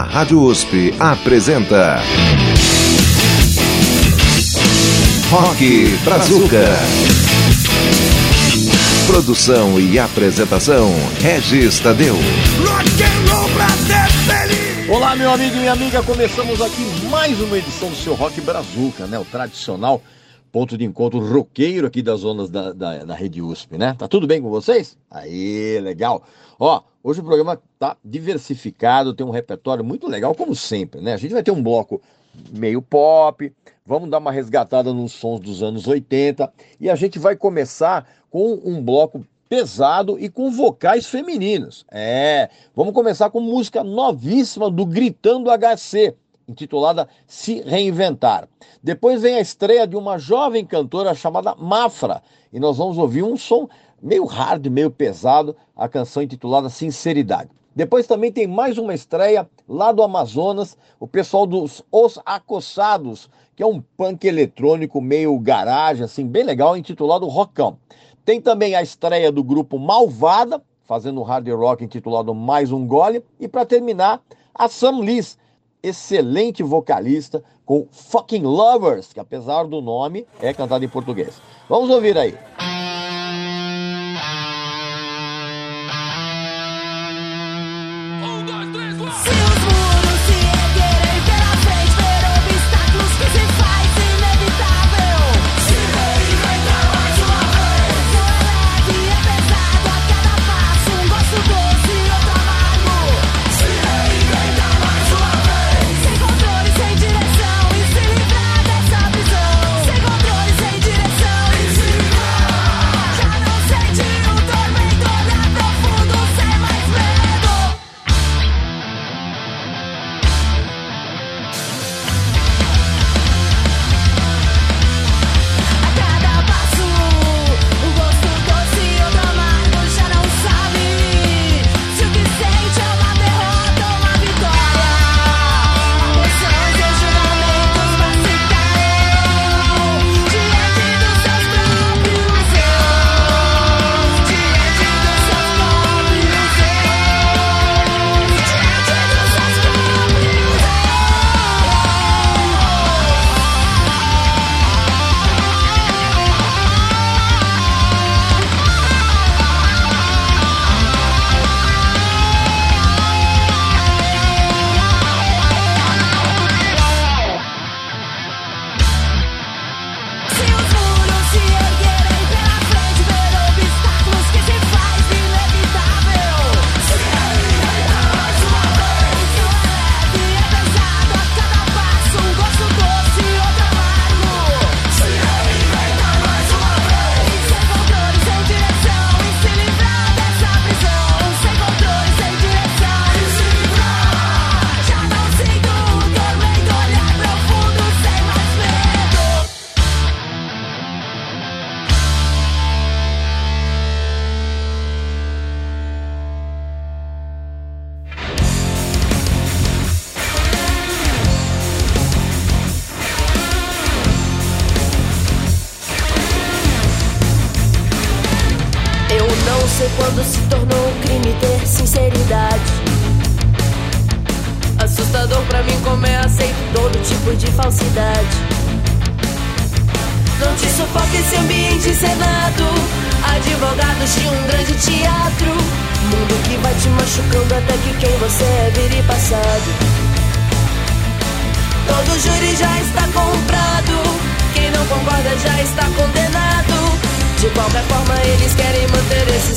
A Rádio USP apresenta Rock Brazuca. Produção e apresentação Regis Tadeu. Olá, meu amigo e minha amiga, começamos aqui mais uma edição do seu Rock Brazuca, né? O tradicional ponto de encontro roqueiro aqui das zonas da, da, da Rede USP, né? Tá tudo bem com vocês? Aí, legal. Ó, hoje o programa tá diversificado, tem um repertório muito legal, como sempre, né? A gente vai ter um bloco meio pop, vamos dar uma resgatada nos sons dos anos 80 e a gente vai começar com um bloco pesado e com vocais femininos. É, vamos começar com música novíssima do Gritando HC, intitulada Se Reinventar. Depois vem a estreia de uma jovem cantora chamada Mafra, e nós vamos ouvir um som meio hard, meio pesado, a canção intitulada Sinceridade. Depois também tem mais uma estreia lá do Amazonas, o pessoal dos Os Acossados, que é um punk eletrônico meio garagem, assim, bem legal, intitulado Rockão. Tem também a estreia do grupo Malvada, fazendo hard rock intitulado Mais um Gole. E para terminar, a Sam Liz, excelente vocalista, com Fucking Lovers, que apesar do nome, é cantado em português. Vamos ouvir aí.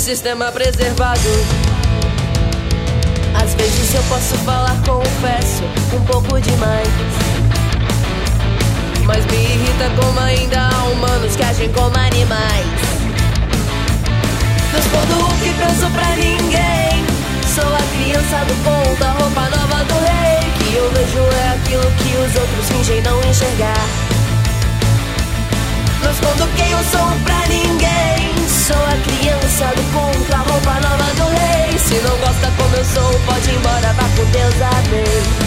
Sistema preservado. Às vezes eu posso falar, confesso, um pouco demais. Mas me irrita como ainda há humanos que agem como animais. Não escondo o que penso pra ninguém. Sou a criança do conto, a roupa nova do rei. Que eu vejo é aquilo que os outros fingem não enxergar. Não escondo quem eu sou pra ninguém. Sou a criança do conto, a roupa nova do rei. Se não gosta como eu sou, pode ir embora, vá com Deus, amém.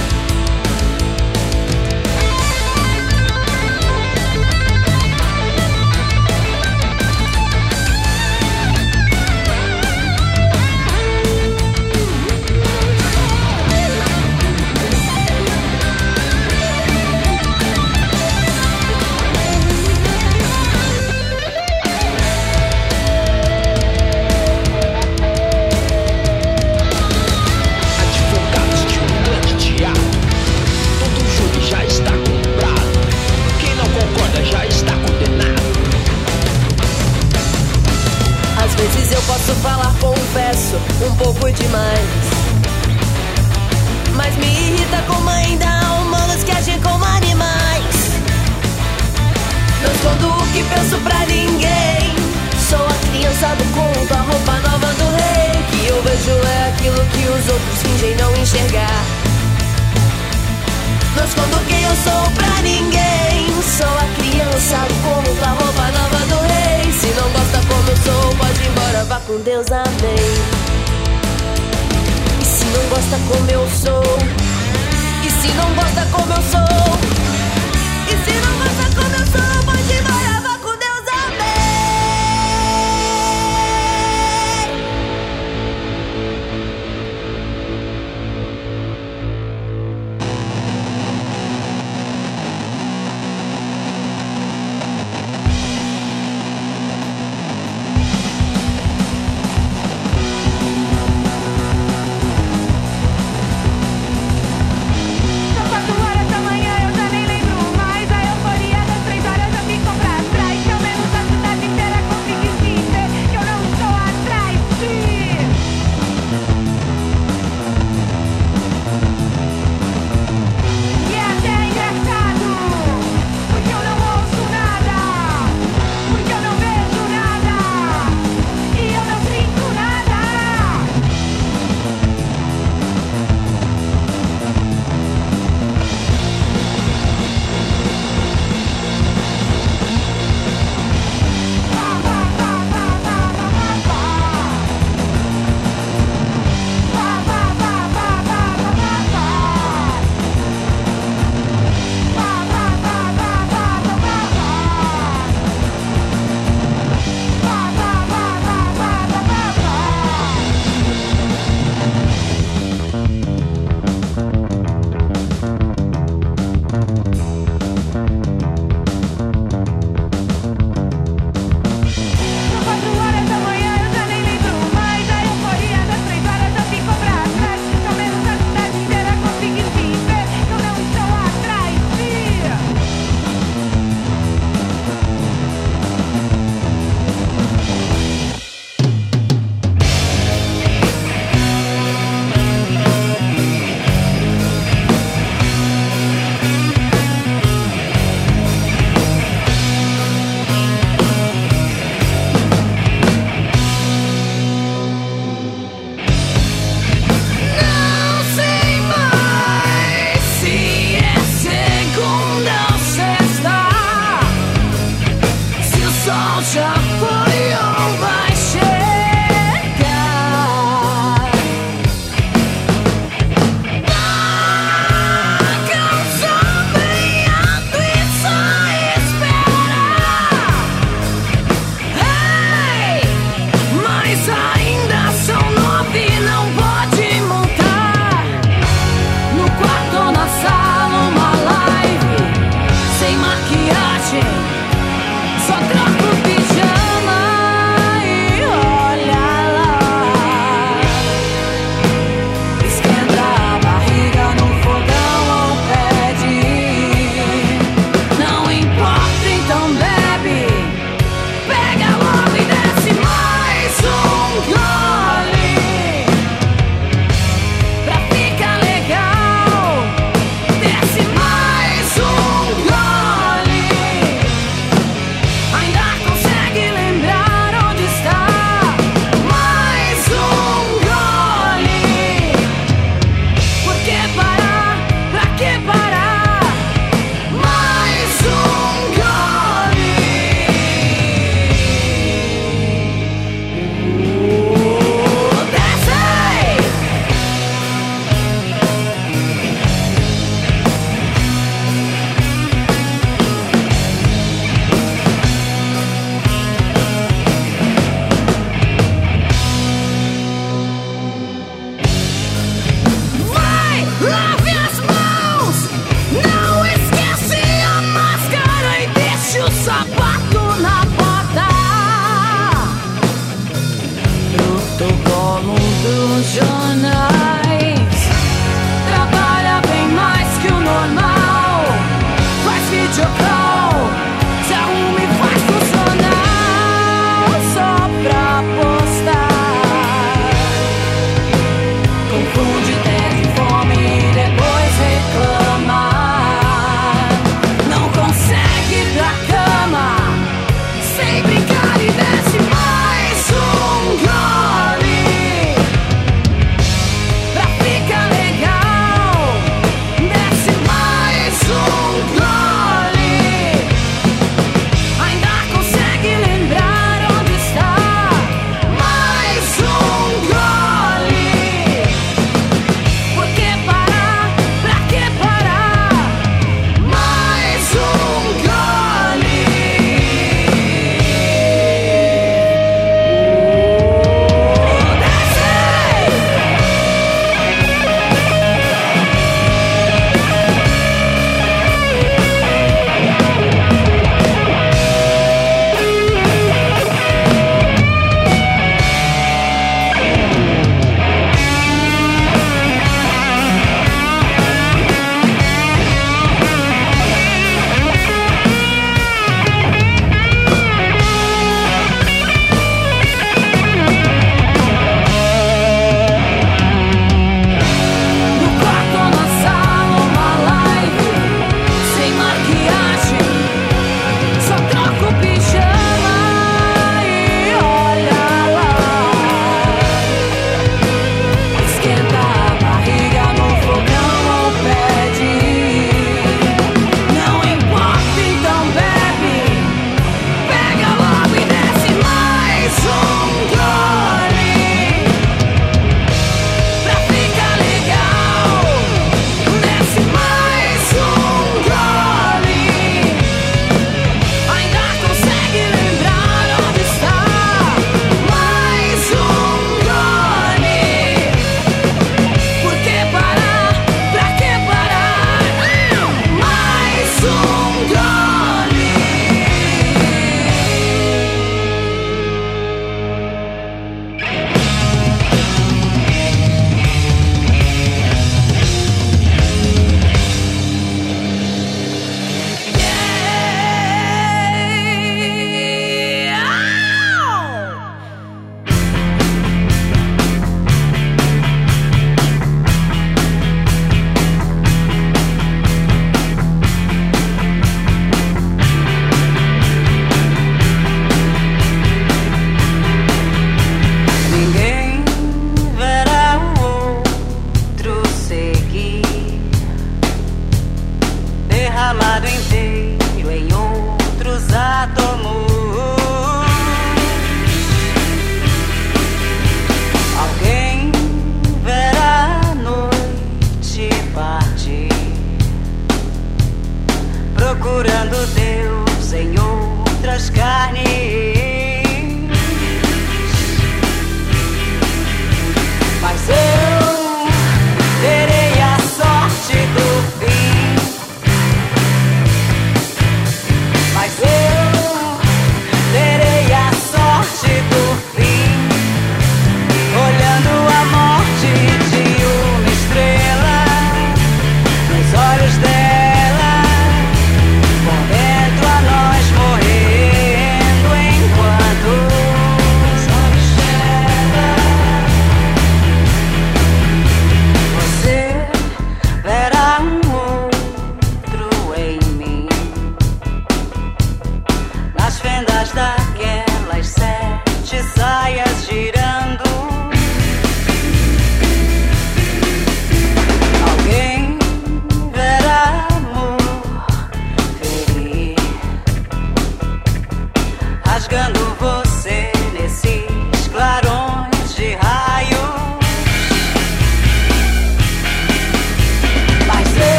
bato na porta do, do colo jornal.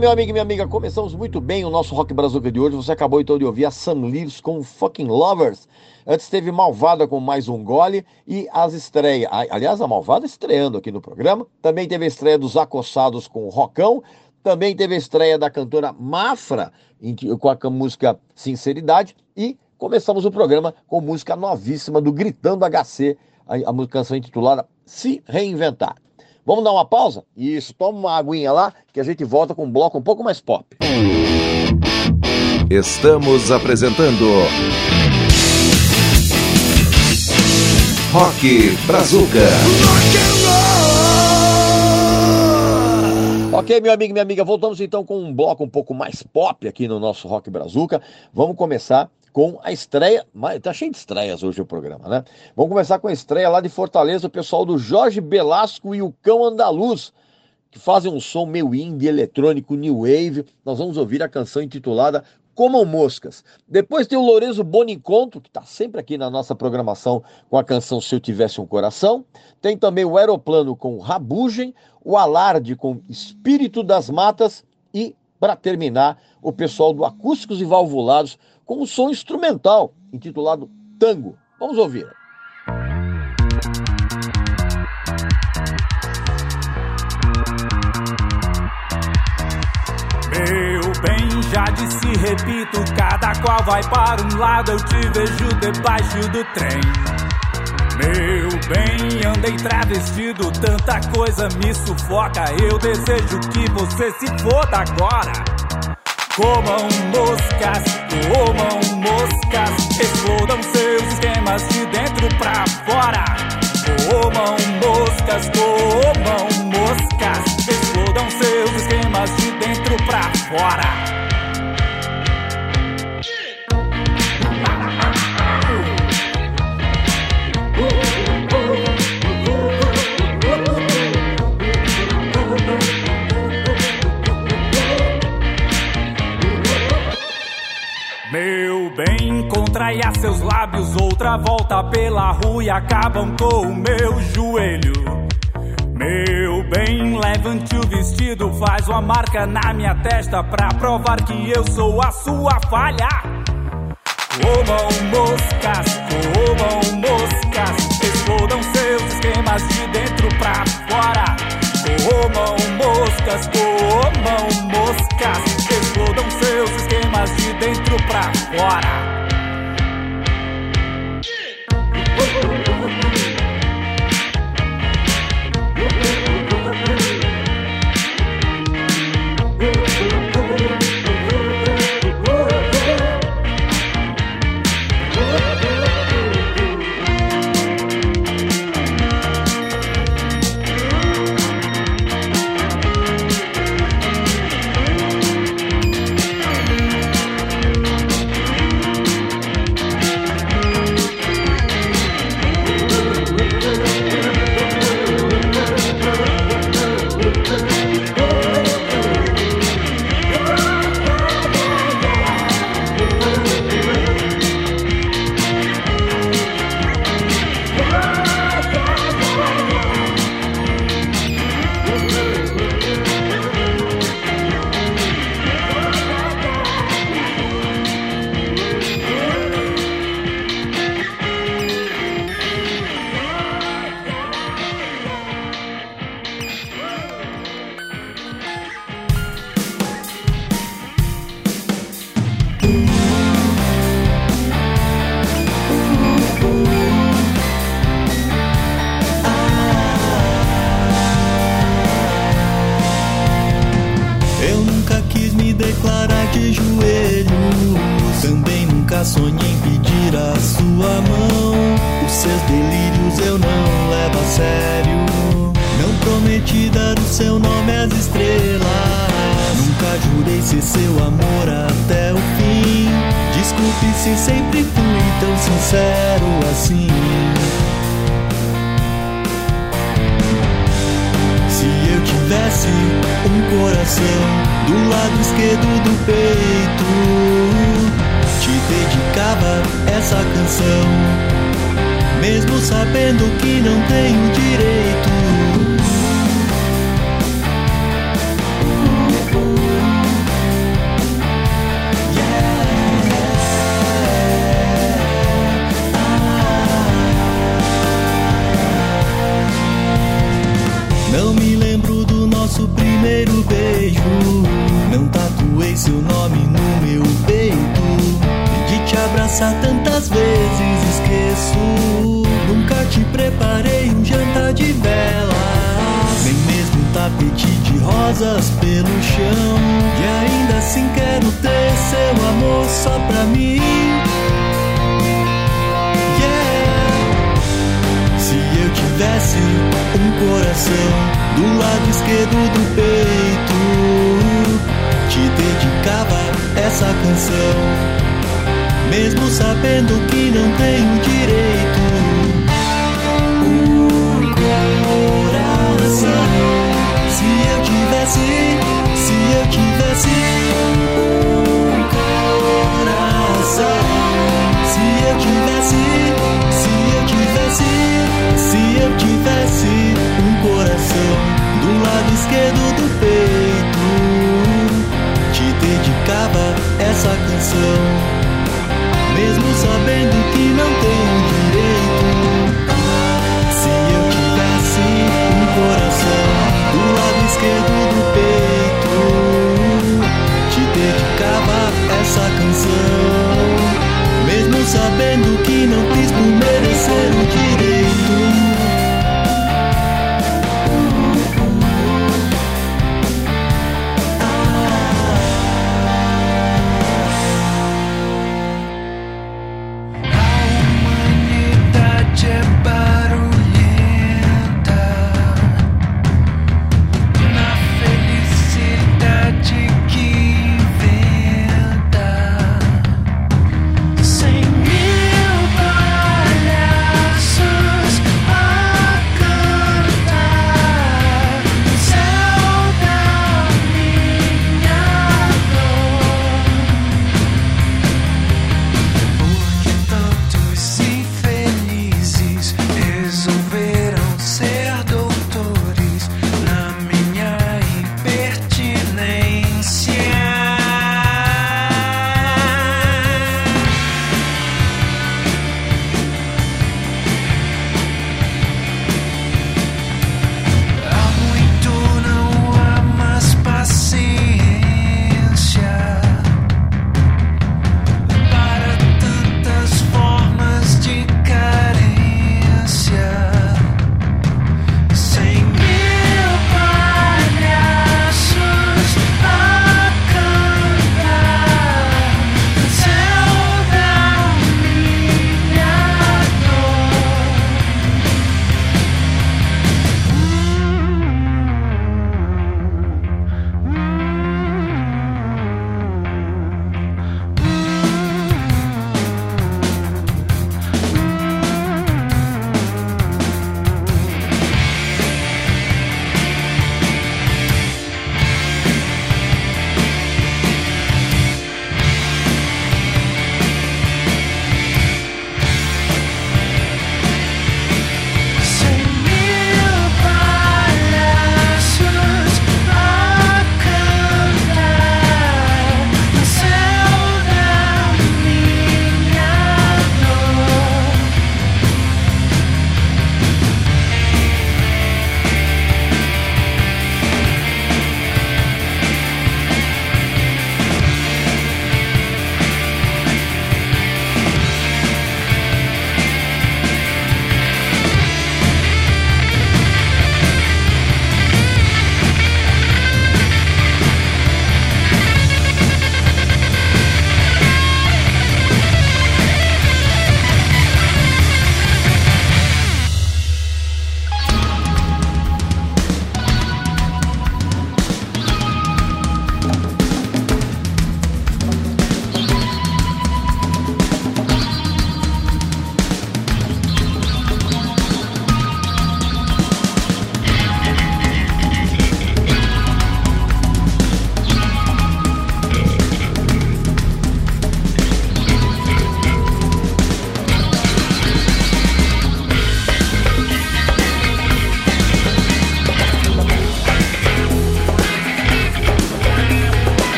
Meu amigo e minha amiga, começamos muito bem o nosso Rock Brazuca de hoje. Você acabou então de ouvir a Sam Leaves com Fucking Lovers. Antes teve Malvada com mais um gole e as estreias. Aliás, a Malvada estreando aqui no programa. Também teve a estreia dos Acossados com o Rocão. Também teve a estreia da cantora Mafra com a música Sinceridade. E começamos o programa com música novíssima do Gritando HC, a, a canção intitulada Se Reinventar. Vamos dar uma pausa? Isso, toma uma aguinha lá que a gente volta com um bloco um pouco mais pop. Estamos apresentando Rock Brazuca. Ok, meu amigo e minha amiga, voltamos então com um bloco um pouco mais pop aqui no nosso Rock Brazuca. Vamos começar com a estreia, tá cheio de estreias hoje o programa, né? Vamos começar com a estreia lá de Fortaleza, o pessoal do Jorge Belasco e o Cão Andaluz, que fazem um som meio indie, eletrônico, new wave. Nós vamos ouvir a canção intitulada Comam Moscas. Depois tem o Lorenzo Boniconto, que está sempre aqui na nossa programação com a canção Se Eu Tivesse um Coração. Tem também o Aeroplano com Rabugem, o Alarde com Espírito das Matas e, para terminar, o pessoal do Acústicos e Valvulados com um som instrumental intitulado Tango. Vamos ouvir. Meu bem, já disse repito, cada qual vai para um lado, eu te vejo debaixo do trem. Meu bem, andei travestido, tanta coisa me sufoca. Eu desejo que você se foda agora. Comam moscas, comam moscas, explodam seus esquemas de dentro pra fora. Comam moscas, comam moscas, explodam seus esquemas de dentro pra fora. Contraia seus lábios, outra volta pela rua e acabam com o meu joelho. Meu bem, levante o vestido, faz uma marca na minha testa pra provar que eu sou a sua falha. Comam moscas, comam moscas, explodam seus esquemas de dentro pra fora. Comam moscas, comam moscas, explodam seus esquemas de dentro pra fora. Mesmo sabendo que não tenho direito. Um coração, se eu tivesse, se eu tivesse um coração, se eu tivesse, se eu tivesse, se eu tivesse um coração do lado esquerdo do canção mesmo sabendo que não tenho direito. Se eu tivesse um coração do lado esquerdo do peito, te dedicava essa canção, mesmo sabendo que não fiz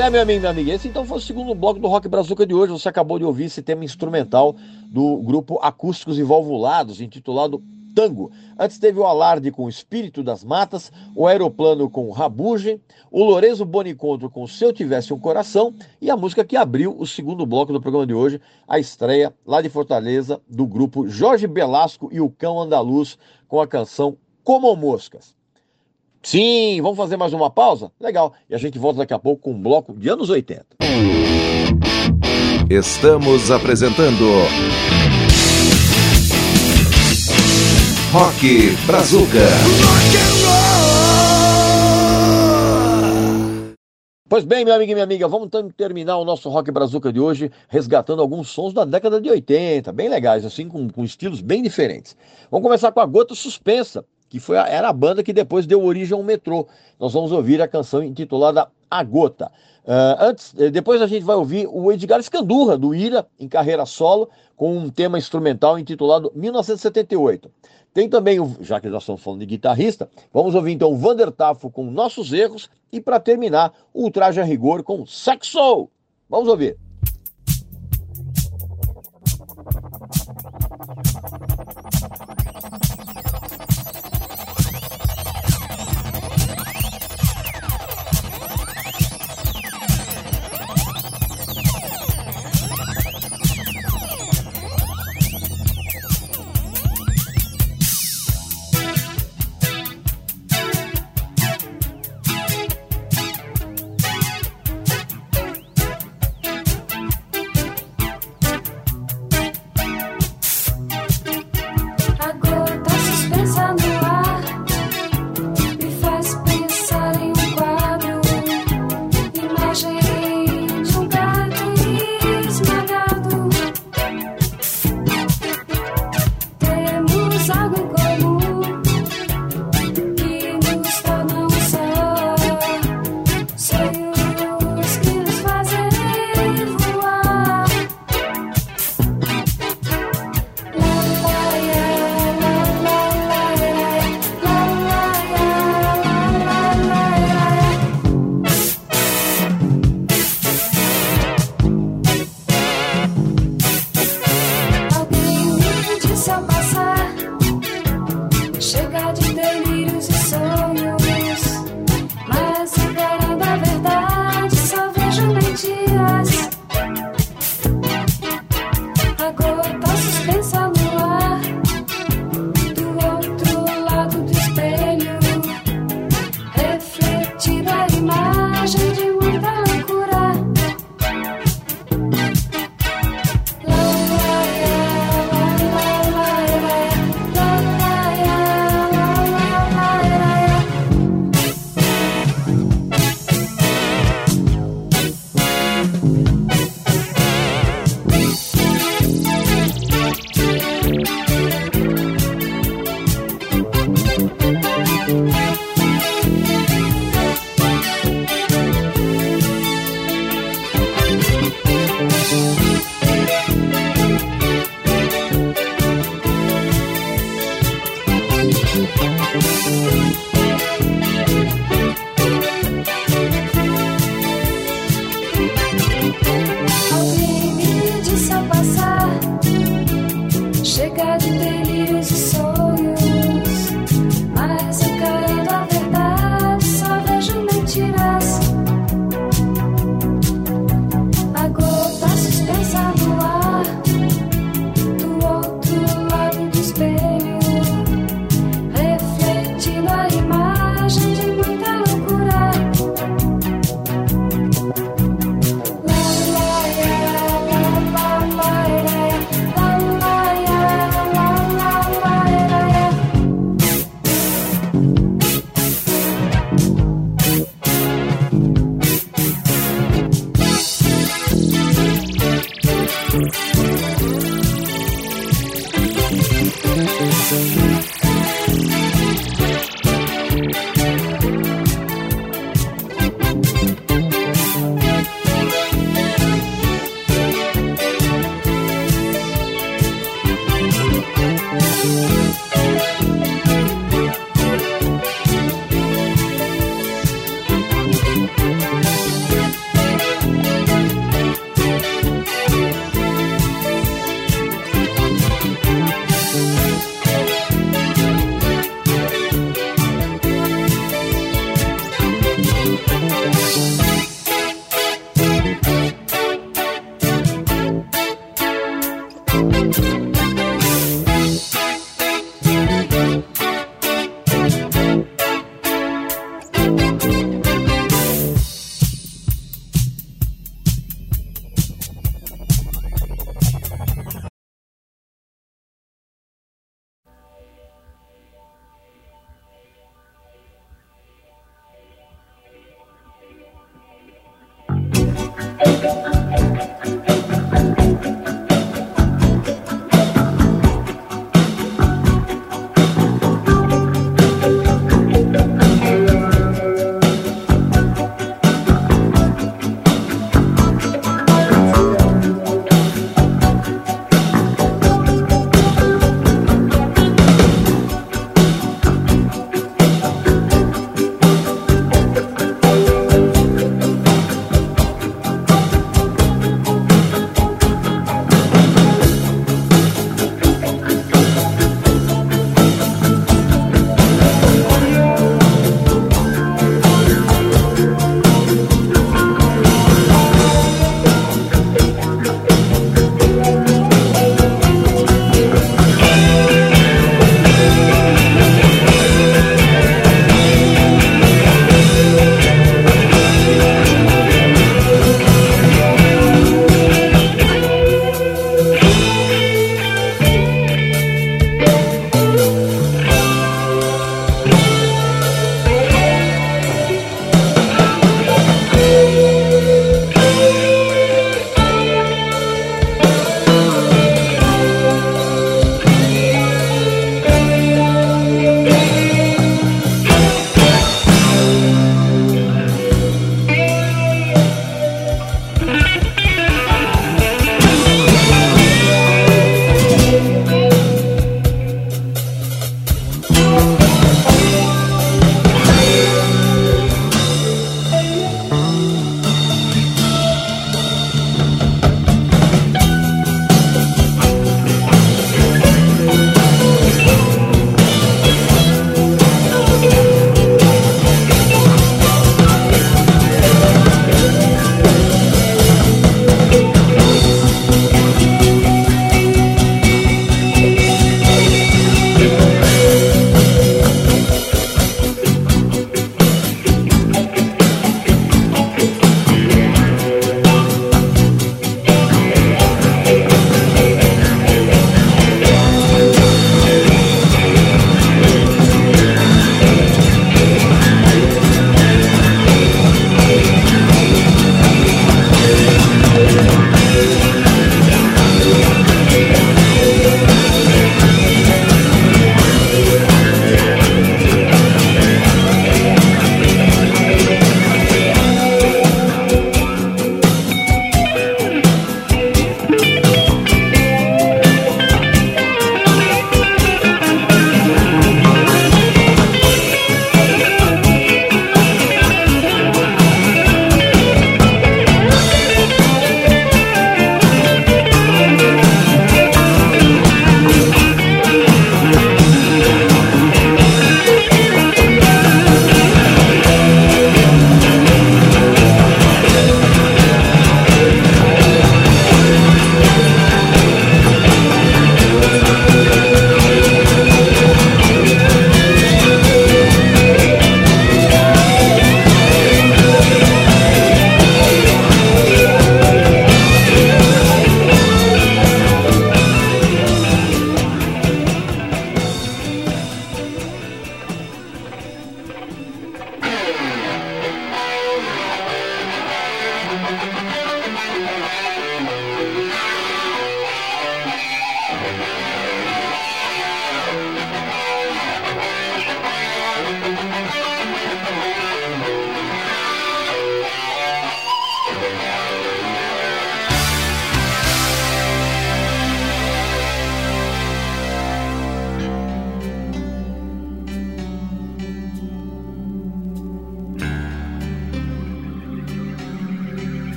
é, meu amigo, minha amiga. Esse então foi o segundo bloco do Rock Brazuca de hoje. Você acabou de ouvir esse tema instrumental do grupo Acústicos e Valvulados, intitulado Tango. Antes teve o Alarde com o Espírito das Matas, o Aeroplano com Rabugem, o Lorenzo Bonicontro com Se Eu Tivesse um Coração e a música que abriu o segundo bloco do programa de hoje, a estreia lá de Fortaleza do grupo Jorge Belasco e o Cão Andaluz com a canção Como Moscas. Sim, vamos fazer mais uma pausa? Legal. E a gente volta daqui a pouco com um bloco de anos 80. Estamos apresentando Rock Brazuca. Pois bem, meu amigo e minha amiga, vamos terminar o nosso Rock Brazuca de hoje resgatando alguns sons da década de 80, bem legais, assim, com, com estilos bem diferentes. Vamos começar com a Gota Suspensa, que foi a, era a banda que depois deu origem ao metrô. Nós vamos ouvir a canção intitulada A Gota. Uh, antes, eh, depois a gente vai ouvir o Edgar Escandurra, do Ira, em carreira solo, com um tema instrumental intitulado 1978. Tem também, o, já que nós estamos falando de guitarrista, vamos ouvir então o Vander Tafo com Nossos Erros e para terminar, o Ultraje a Rigor com Sexo. Vamos ouvir.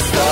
Let's go.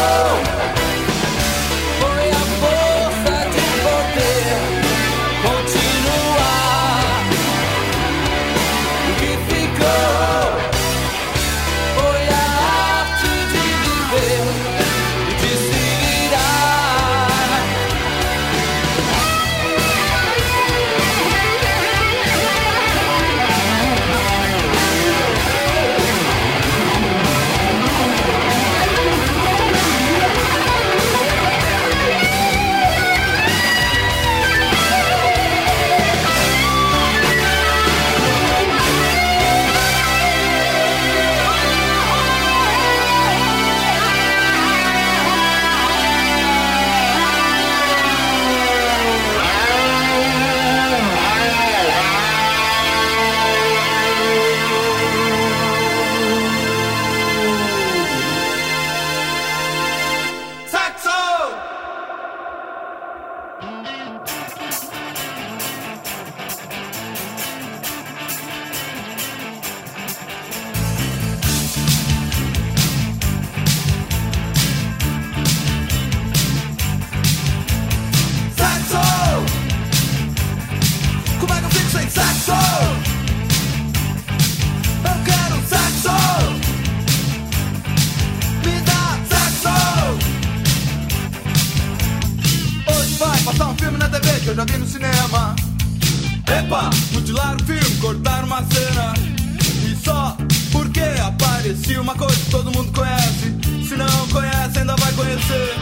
esqueci uma coisa que todo mundo conhece. Se não conhece, ainda vai conhecer.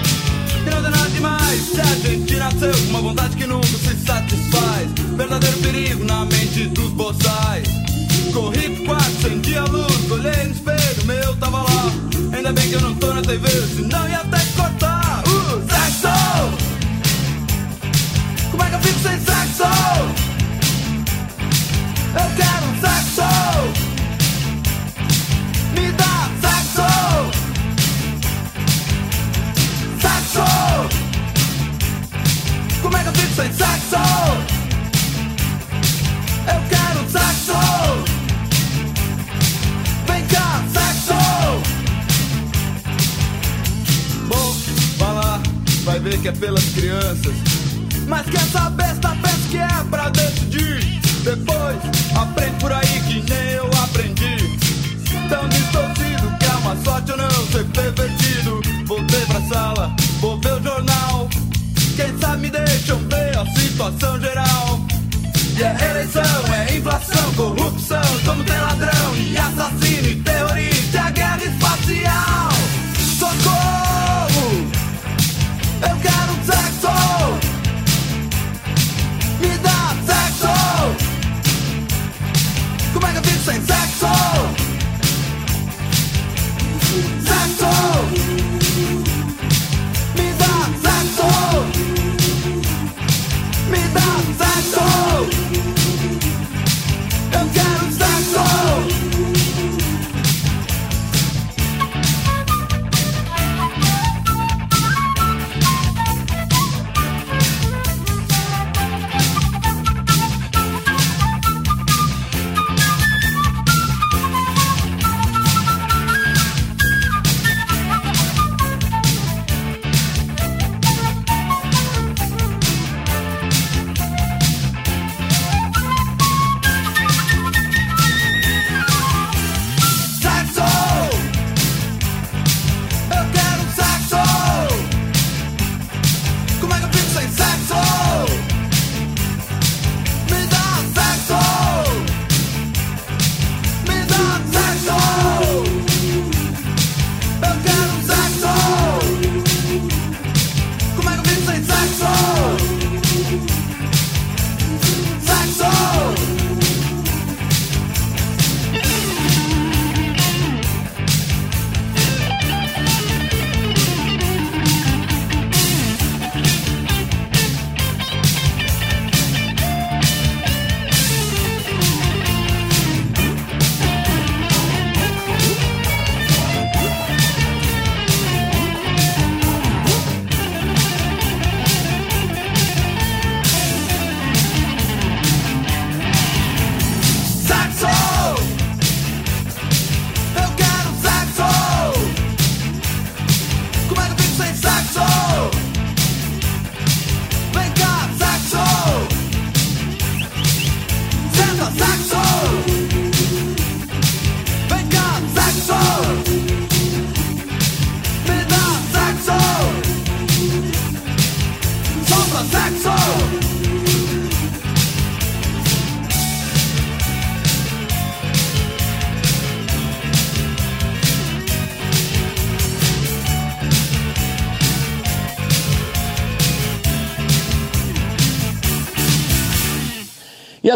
E não tem nada demais se a gente nasceu com uma vontade que nunca se satisfaz. Verdadeiro perigo na mente dos boçais. Corri pro quarto, acendi a luz, olhei no espelho, meu tava lá. Ainda bem que eu não tô na TV, senão ia até cortar. Uh, sexo! Como é que eu fico sem sexo? Eu quero um sexo! sem saxo. Eu quero um saxo. Vem cá, saxo. Bom, vai lá, vai ver que é pelas crianças. Mas que essa besta tá pensa que é pra decidir? Depois aprende por aí que nem eu aprendi. Tão distorcido que é uma sorte eu não ser pervertido. Voltei pra sala, vou ver o jornal. Quem sabe me deixam ver a situação geral. E é eleição, é inflação, corrupção. Como tem ladrão e assassino e terrorista. A guerra espacial. Socorro! Eu quero sexo! Me dá sexo! Como é que eu fico sem sexo? Sexo!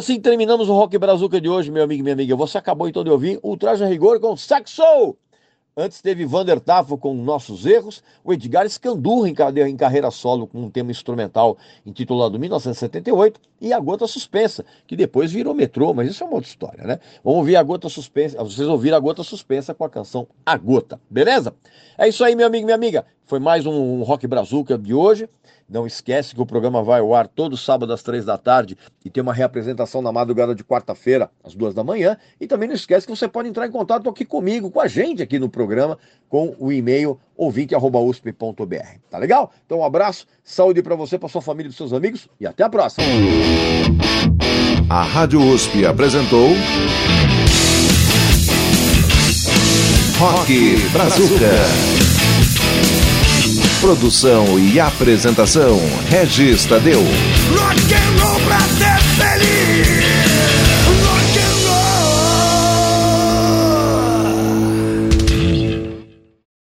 Assim terminamos o Rock Brazuca de hoje, meu amigo e minha amiga. Você acabou então de ouvir o Traje Rigor com Saxo! Antes teve Vander Tafo com Nossos Erros, o Edgar Scandurra em carreira, em carreira solo com um tema instrumental intitulado 1978 e A Gota Suspensa, que depois virou metrô, mas isso é uma outra história, né? Vamos ouvir A Gota Suspensa, vocês ouviram A Gota Suspensa com a canção A Gota, beleza? É isso aí, meu amigo e minha amiga. Foi mais um Rock Brazuca de hoje. Não esquece que o programa vai ao ar todo sábado às três da tarde e tem uma reapresentação na madrugada de quarta-feira, às duas da manhã. E também não esquece que você pode entrar em contato aqui comigo, com a gente aqui no programa, com o e-mail ouvinte.usp.br. Tá legal? Então um abraço, saúde para você, para sua família e seus amigos e até a próxima. A Rádio USP apresentou Rock Brazuca. Produção e apresentação Regis Tadeu. Rock and